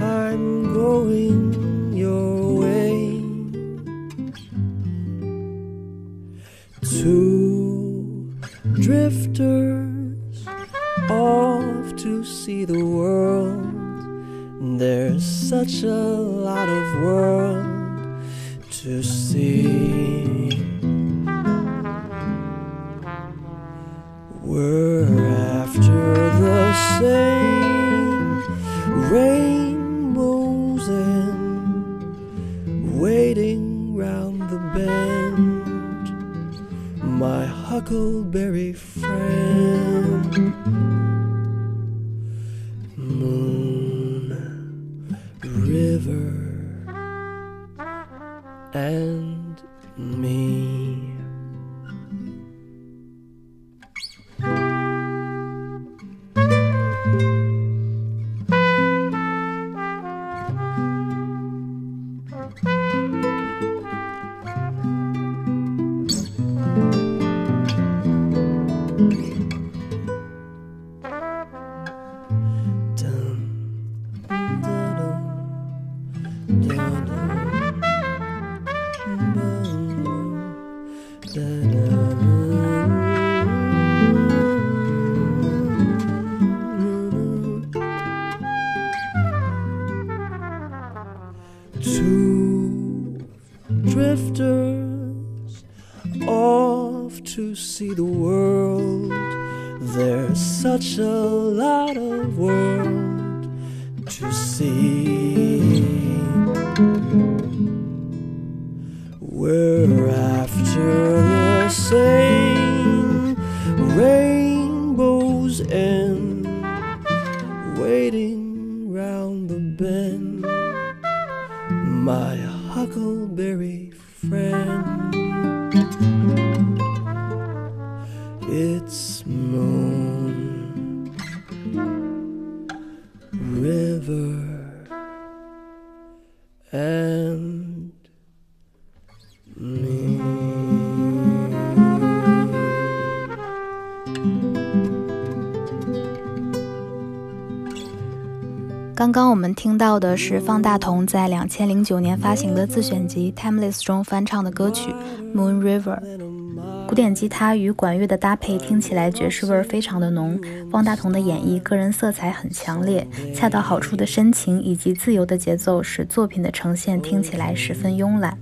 I'm going your way. Two drifters off to see the world. There's such a lot of world to see. We're after the same rainbows my huckleberry friend. after the same. 听到的是方大同在两千零九年发行的自选集《Timeless》中翻唱的歌曲《Moon River》。古典吉他与管乐的搭配听起来爵士味非常的浓，方大同的演绎个人色彩很强烈，恰到好处的深情以及自由的节奏使作品的呈现听起来十分慵懒。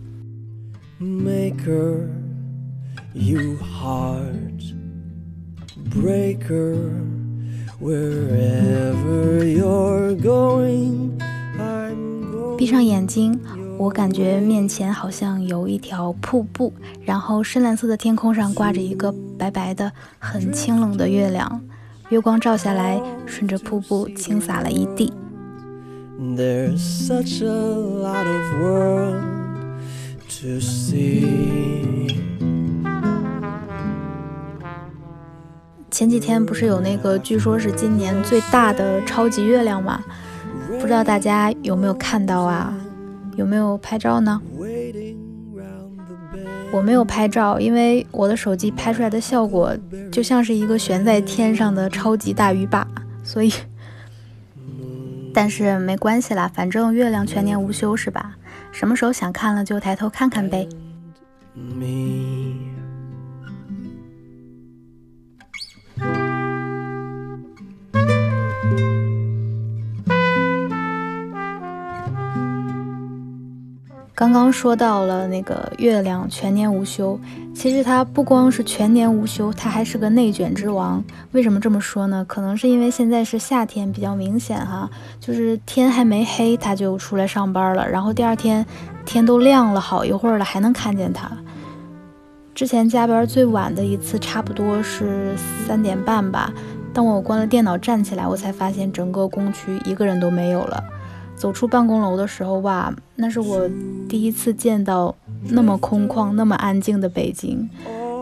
breaker. Wherever your 上眼睛，我感觉面前好像有一条瀑布，然后深蓝色的天空上挂着一个白白的、很清冷的月亮，月光照下来，顺着瀑布倾洒了一地。There's such a lot of world to see. 前几天不是有那个据说是今年最大的超级月亮吗？不知道大家有没有看到啊？有没有拍照呢？我没有拍照，因为我的手机拍出来的效果就像是一个悬在天上的超级大鱼霸，所以，但是没关系啦，反正月亮全年无休是吧？什么时候想看了就抬头看看呗。Me. 刚刚说到了那个月亮全年无休，其实它不光是全年无休，它还是个内卷之王。为什么这么说呢？可能是因为现在是夏天，比较明显哈，就是天还没黑它就出来上班了，然后第二天天都亮了好一会儿了还能看见它。之前加班最晚的一次差不多是三点半吧，当我关了电脑站起来，我才发现整个工区一个人都没有了。走出办公楼的时候，哇，那是我第一次见到那么空旷、那么安静的北京。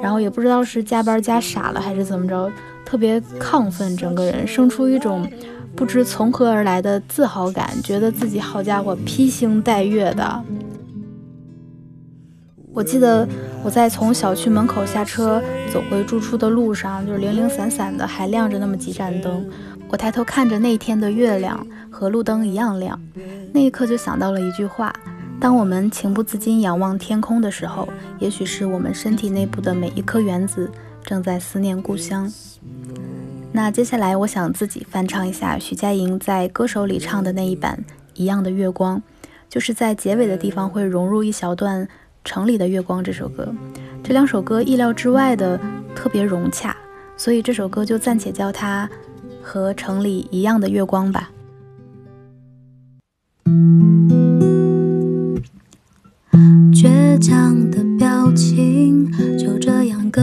然后也不知道是加班加傻了还是怎么着，特别亢奋，整个人生出一种不知从何而来的自豪感，觉得自己好家伙披星戴月的。我记得我在从小区门口下车走回住处的路上，就是零零散散的，还亮着那么几盏灯。我抬头看着那天的月亮和路灯一样亮，那一刻就想到了一句话：当我们情不自禁仰望天空的时候，也许是我们身体内部的每一颗原子正在思念故乡。那接下来，我想自己翻唱一下徐佳莹在《歌手》里唱的那一版《一样的月光》，就是在结尾的地方会融入一小段。城里的月光这首歌，这两首歌意料之外的特别融洽，所以这首歌就暂且叫它和城里一样的月光吧。倔强的表情就这样隔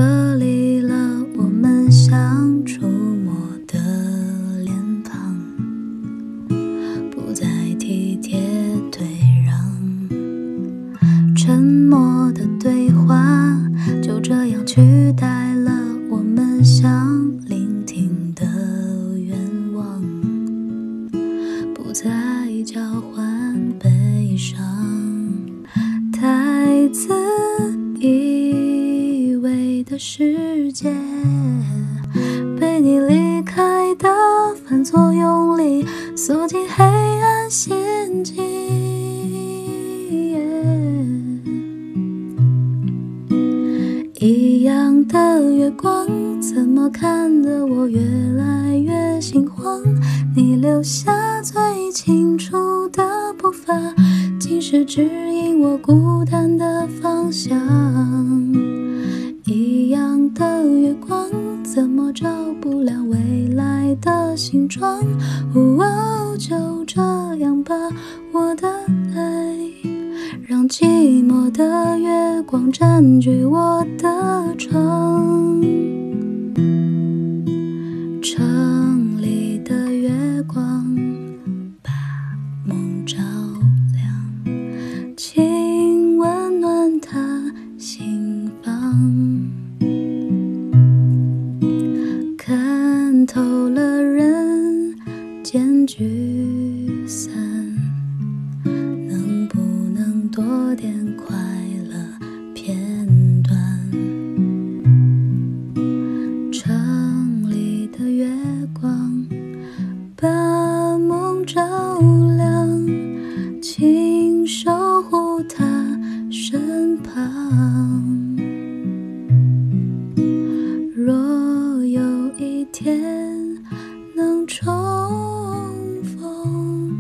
的我越来越心慌你留下最清楚的步伐竟是指引我孤单的方向一样的月光怎么照不亮未来的形状喔就这样吧我的爱让寂寞的月光占据我的窗城里的月光把梦照亮。请温暖他心房看透了人间聚若有一天能重逢，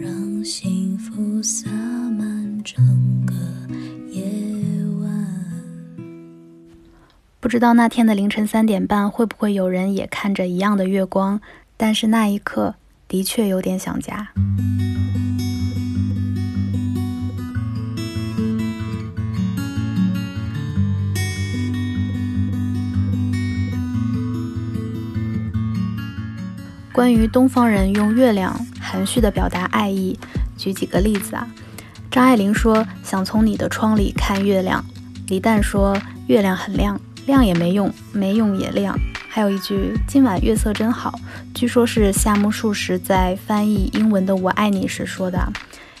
让幸福撒满整个夜晚。不知道那天的凌晨三点半会不会有人也看着一样的月光，但是那一刻的确有点想家。关于东方人用月亮含蓄的表达爱意，举几个例子啊。张爱玲说想从你的窗里看月亮，李诞说月亮很亮。亮也没用，没用也亮。还有一句“今晚月色真好”，据说是夏目漱石在翻译英文的“我爱你”时说的。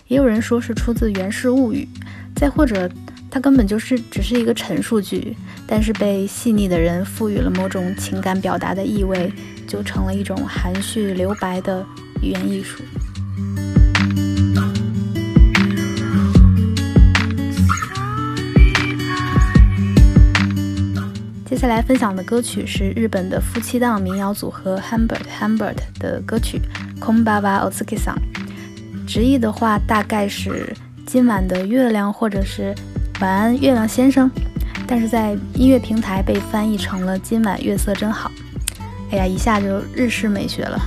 也有人说是出自《源氏物语》，再或者它根本就是只是一个陈述句，但是被细腻的人赋予了某种情感表达的意味，就成了一种含蓄留白的语言艺术。接下来分享的歌曲是日本的夫妻档民谣组合 Humbert Humbert 的歌曲，Kombaba o t s u k i s a n 直译的话大概是今晚的月亮或者是晚安月亮先生，但是在音乐平台被翻译成了今晚月色真好。呀，一下就日式美学了。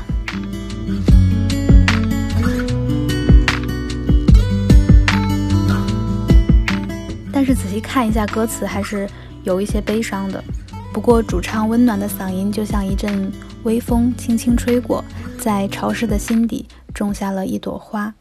但是仔细看一下歌词，还是有一些悲伤的。不过，主唱温暖的嗓音就像一阵微风，轻轻吹过，在潮湿的心底种下了一朵花。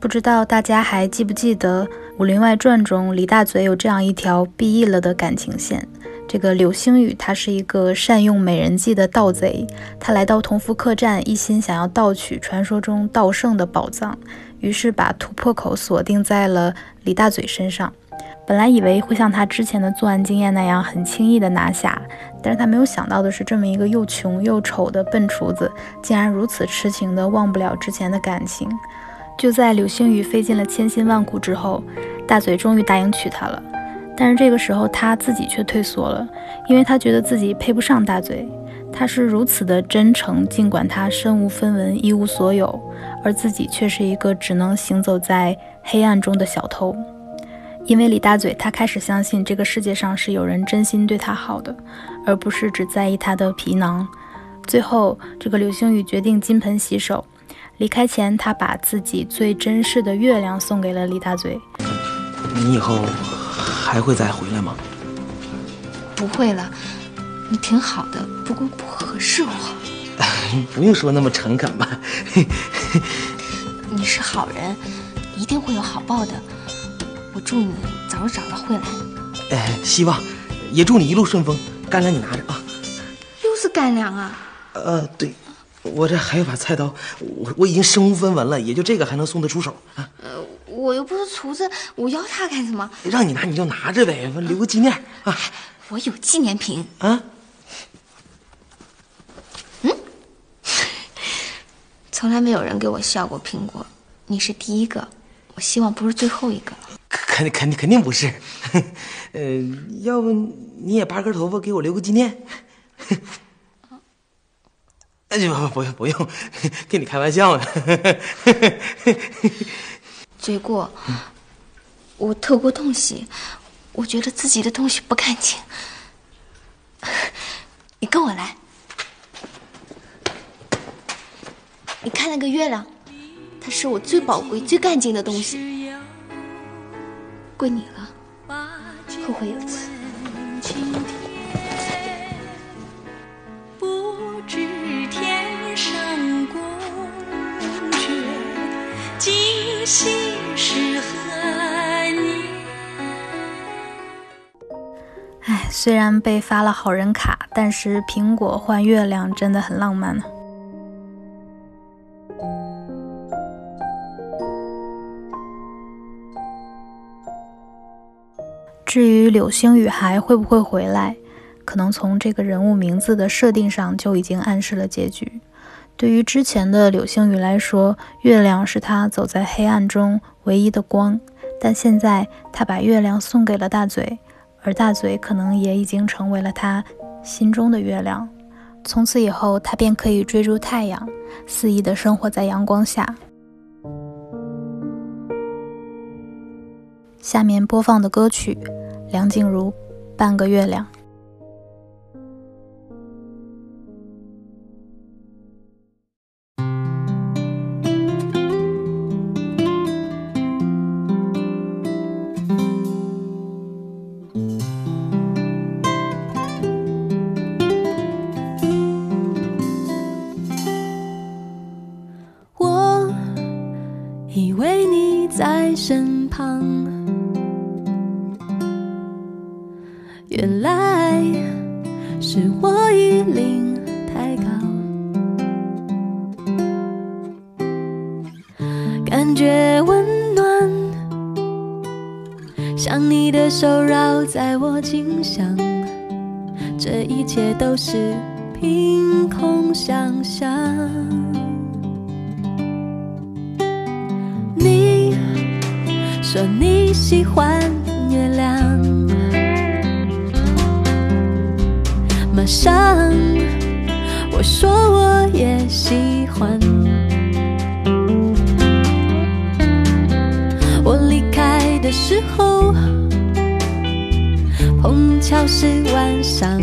不知道大家还记不记得《武林外传》中李大嘴有这样一条毕义了的感情线。这个柳星宇他是一个善用美人计的盗贼，他来到同福客栈，一心想要盗取传说中盗圣的宝藏，于是把突破口锁定在了李大嘴身上。本来以为会像他之前的作案经验那样很轻易的拿下，但是他没有想到的是，这么一个又穷又丑的笨厨子，竟然如此痴情的忘不了之前的感情。就在柳星宇费尽了千辛万苦之后，大嘴终于答应娶她了。但是这个时候他自己却退缩了，因为他觉得自己配不上大嘴。他是如此的真诚，尽管他身无分文，一无所有，而自己却是一个只能行走在黑暗中的小偷。因为李大嘴，他开始相信这个世界上是有人真心对他好的，而不是只在意他的皮囊。最后，这个柳星宇决定金盆洗手。离开前，他把自己最珍视的月亮送给了李大嘴。你以后还会再回来吗？不会了，你挺好的，不过不合适我。不用说那么诚恳吧。你是好人，一定会有好报的。我祝你早日找到慧兰。哎，希望，也祝你一路顺风。干粮你拿着啊。又是干粮啊？呃，对，我这还有把菜刀，我我已经身无分文了，也就这个还能送得出手啊。呃，我又不是厨子，我要它干什么？让你拿你就拿着呗，留个纪念啊。我有纪念品啊。嗯，从来没有人给我削过苹果，你是第一个，我希望不是最后一个。肯肯定肯定不是，呃，要不你也拔根头发给我留个纪念？哎，不不不用不用，跟你开玩笑呢。罪过，我偷过东西，我觉得自己的东西不干净。你跟我来，你看那个月亮，它是我最宝贵、最干净的东西，归你了。后会有期。虽然被发了好人卡，但是苹果换月亮真的很浪漫呢。至于柳星雨还会不会回来，可能从这个人物名字的设定上就已经暗示了结局。对于之前的柳星雨来说，月亮是他走在黑暗中唯一的光，但现在他把月亮送给了大嘴，而大嘴可能也已经成为了他心中的月亮。从此以后，他便可以追逐太阳，肆意的生活在阳光下。下面播放的歌曲，梁静茹《半个月亮》。的时候，碰巧是晚上，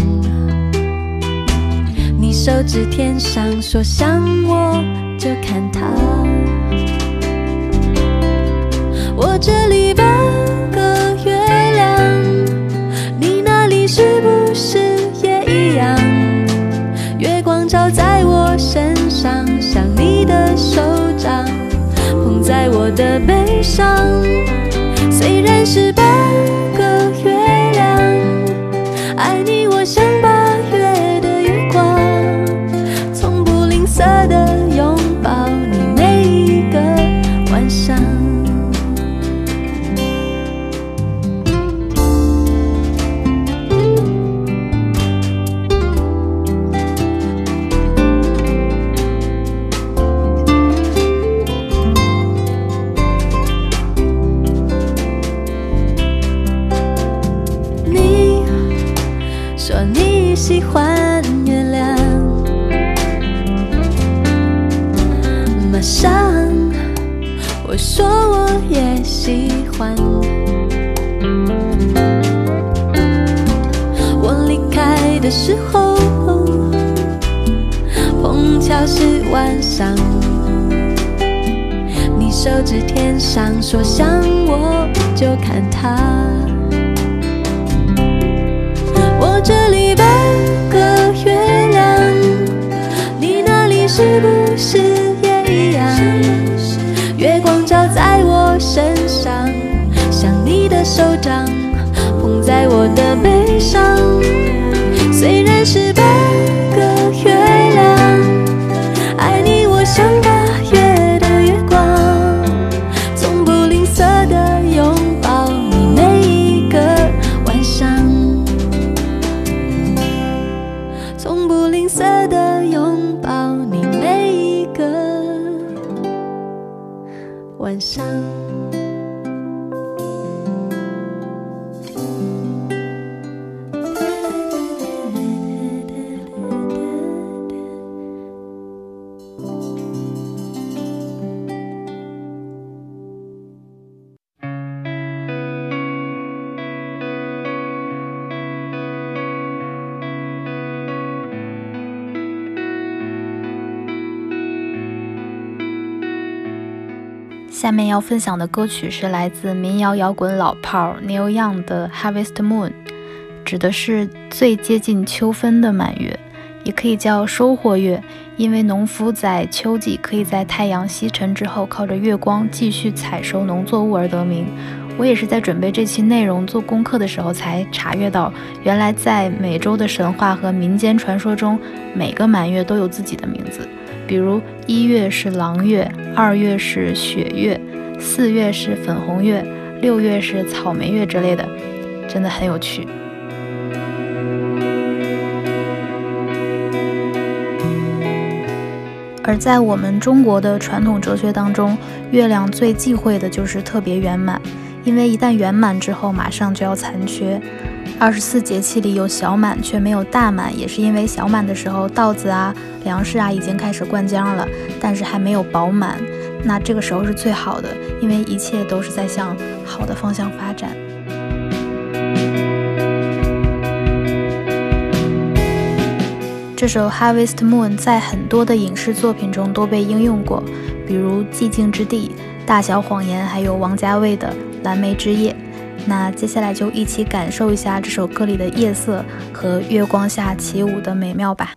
你手指天上说想我就看它。我这里半个月亮，你那里是不是也一样？月光照在我身上，像你的手掌捧在我的背上。虽然是半喜欢。我离开的时候，碰巧是晚上，你手指天上，说想我就看它。我这里半个月亮，你那里是不是也一样？月光照在我身，手掌捧在我的背上。下面要分享的歌曲是来自民谣摇滚老炮 Neil Young 的《Harvest Moon》，指的是最接近秋分的满月，也可以叫收获月，因为农夫在秋季可以在太阳西沉之后，靠着月光继续采收农作物而得名。我也是在准备这期内容做功课的时候才查阅到，原来在美洲的神话和民间传说中，每个满月都有自己的名字。比如一月是狼月，二月是雪月，四月是粉红月，六月是草莓月之类的，真的很有趣。而在我们中国的传统哲学当中，月亮最忌讳的就是特别圆满，因为一旦圆满之后，马上就要残缺。二十四节气里有小满却没有大满，也是因为小满的时候稻子啊、粮食啊已经开始灌浆了，但是还没有饱满。那这个时候是最好的，因为一切都是在向好的方向发展。这首《Harvest Moon》在很多的影视作品中都被应用过，比如《寂静之地》、《大小谎言》，还有王家卫的《蓝莓之夜》。那接下来就一起感受一下这首歌里的夜色和月光下起舞的美妙吧。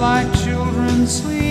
Like children sleeping,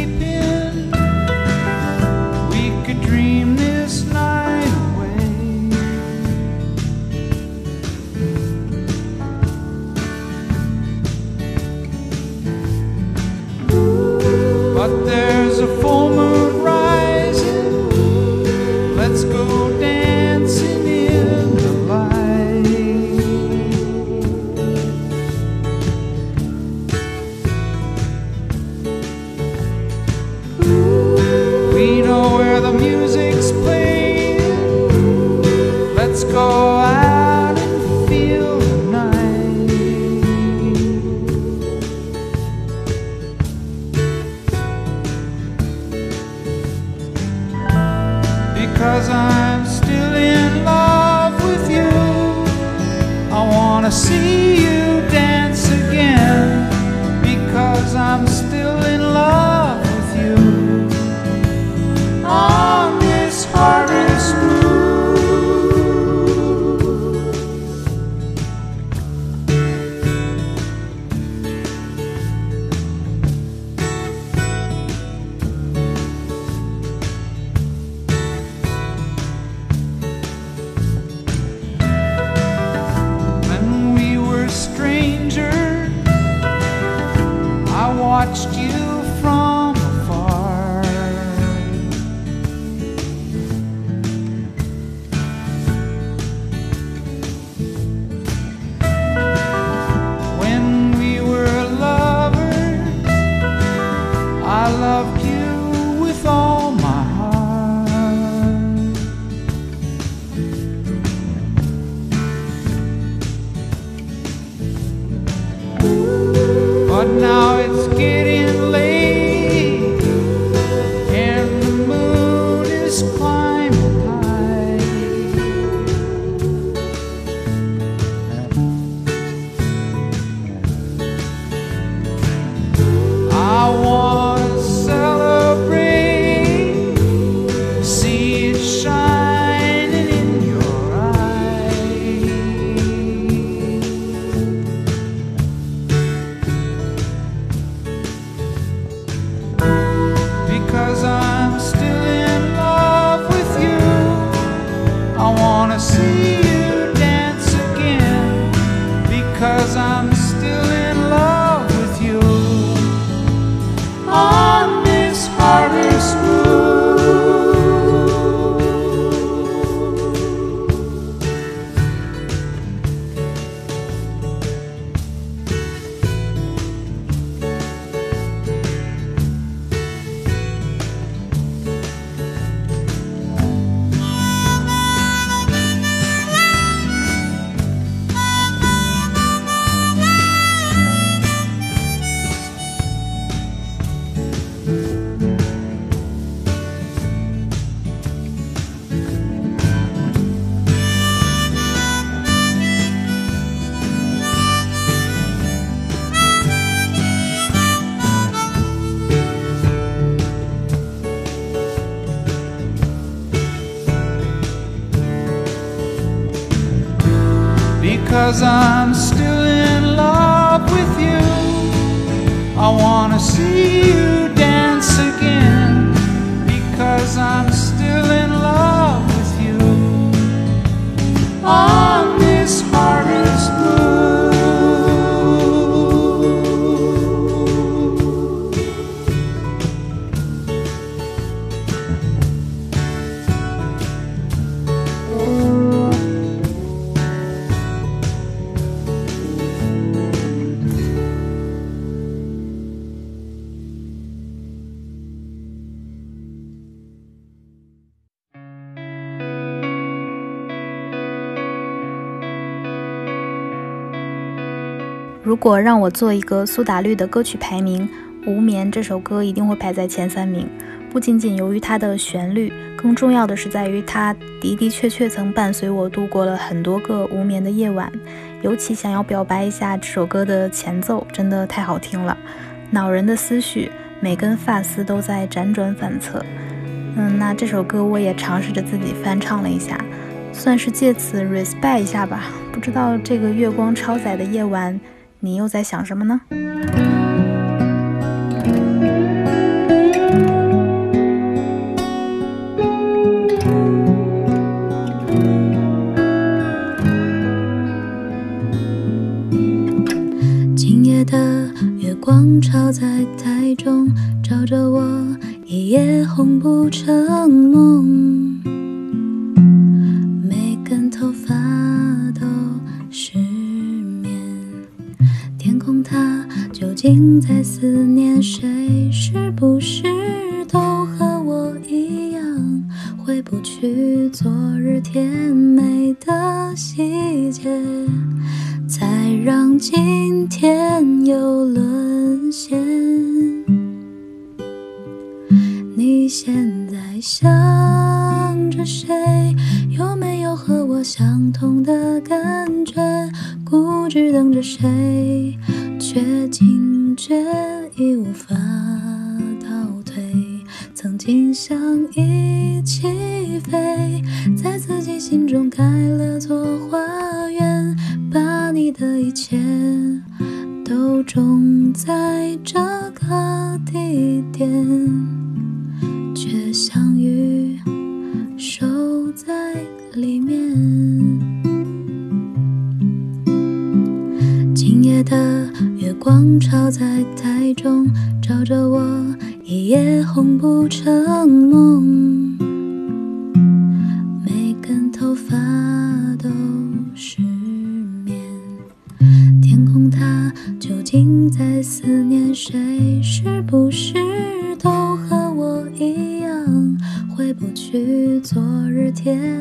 如果让我做一个苏打绿的歌曲排名，《无眠》这首歌一定会排在前三名。不仅仅由于它的旋律，更重要的是在于它的的确确曾伴随我度过了很多个无眠的夜晚。尤其想要表白一下这首歌的前奏，真的太好听了，恼人的思绪，每根发丝都在辗转反侧。嗯，那这首歌我也尝试着自己翻唱了一下，算是借此 respect 一下吧。不知道这个月光超载的夜晚，你又在想什么呢？今夜的月光照在台中，照着我一夜红不成梦。究竟在思念谁？是不是都和我一样，回不去昨日甜美的细节？才让今天又沦陷。你现在想着谁？有没有和我相同的感觉？固执等着谁？却惊觉已无法倒退。曾经想一起飞，在自己心中盖了座花园，把你的一切都种在这个地点，却相遇守在里面。的月光照在台中，照着我一夜红不成梦。每根头发都失眠，天空它究竟在思念谁？是不是都和我一样，回不去昨日甜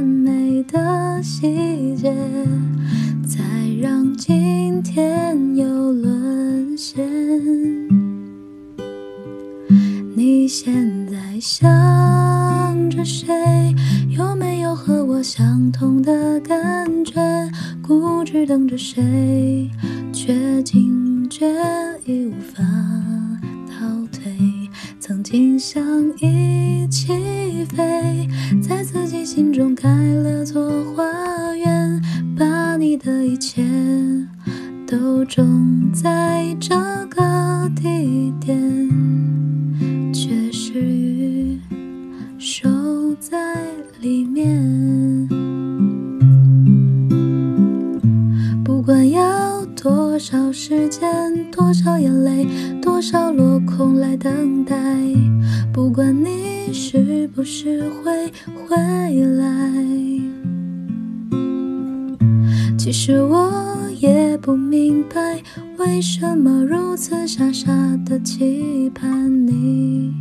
我也不明白，为什么如此傻傻的期盼你，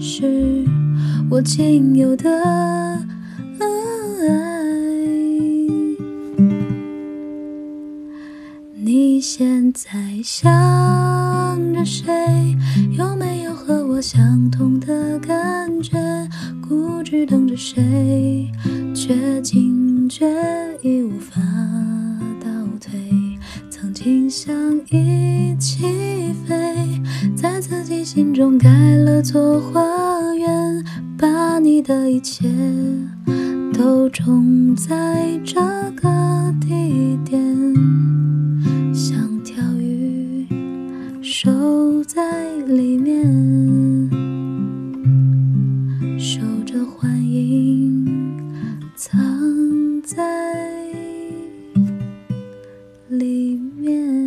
是我仅有的爱。你现在想着谁？有没有和我相同的感觉？固执等着谁？却惊觉已无法。轻想一起飞，在自己心中盖了座花园，把你的一切都种在这个地点。像条鱼，守在里面。里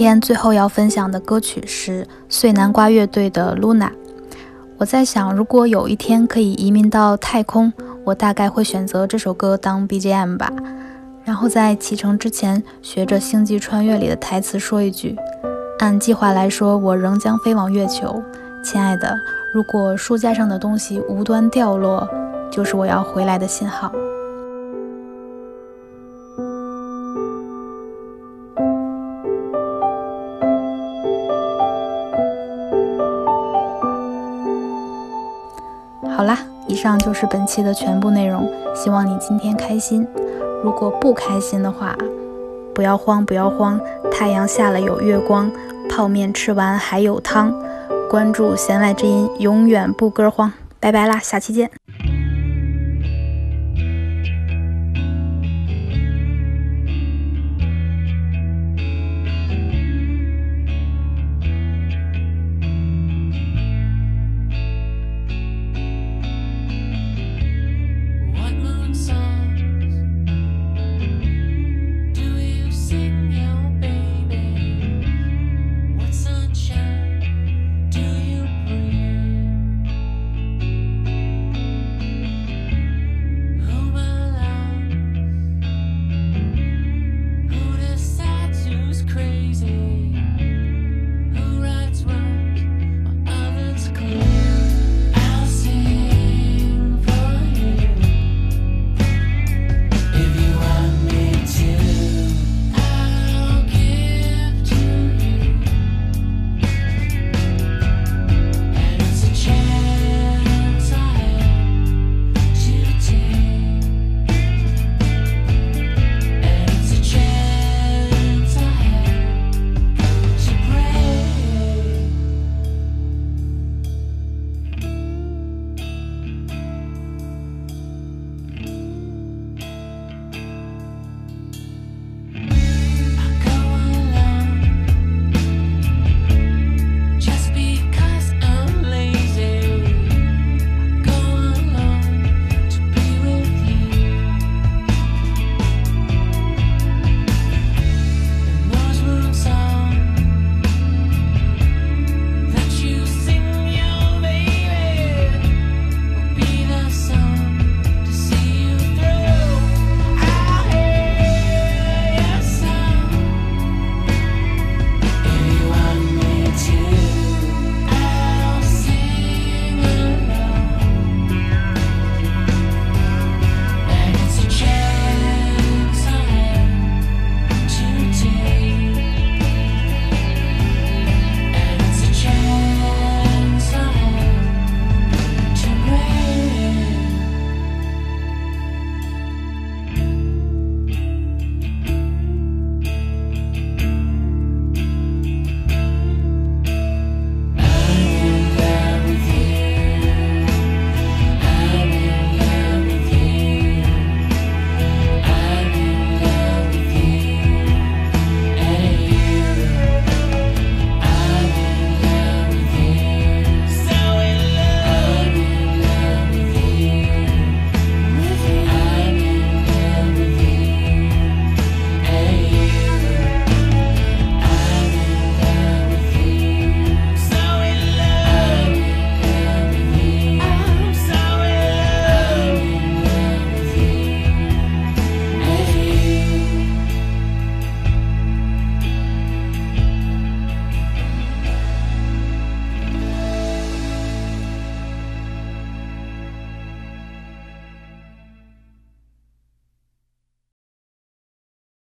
天最后要分享的歌曲是碎南瓜乐队的《Luna》。我在想，如果有一天可以移民到太空，我大概会选择这首歌当 BGM 吧。然后在启程之前，学着《星际穿越》里的台词说一句：“按计划来说，我仍将飞往月球。亲爱的，如果书架上的东西无端掉落，就是我要回来的信号。”上就是本期的全部内容，希望你今天开心。如果不开心的话，不要慌，不要慌，太阳下了有月光，泡面吃完还有汤。关注弦外之音，永远不歌荒。拜拜啦，下期见。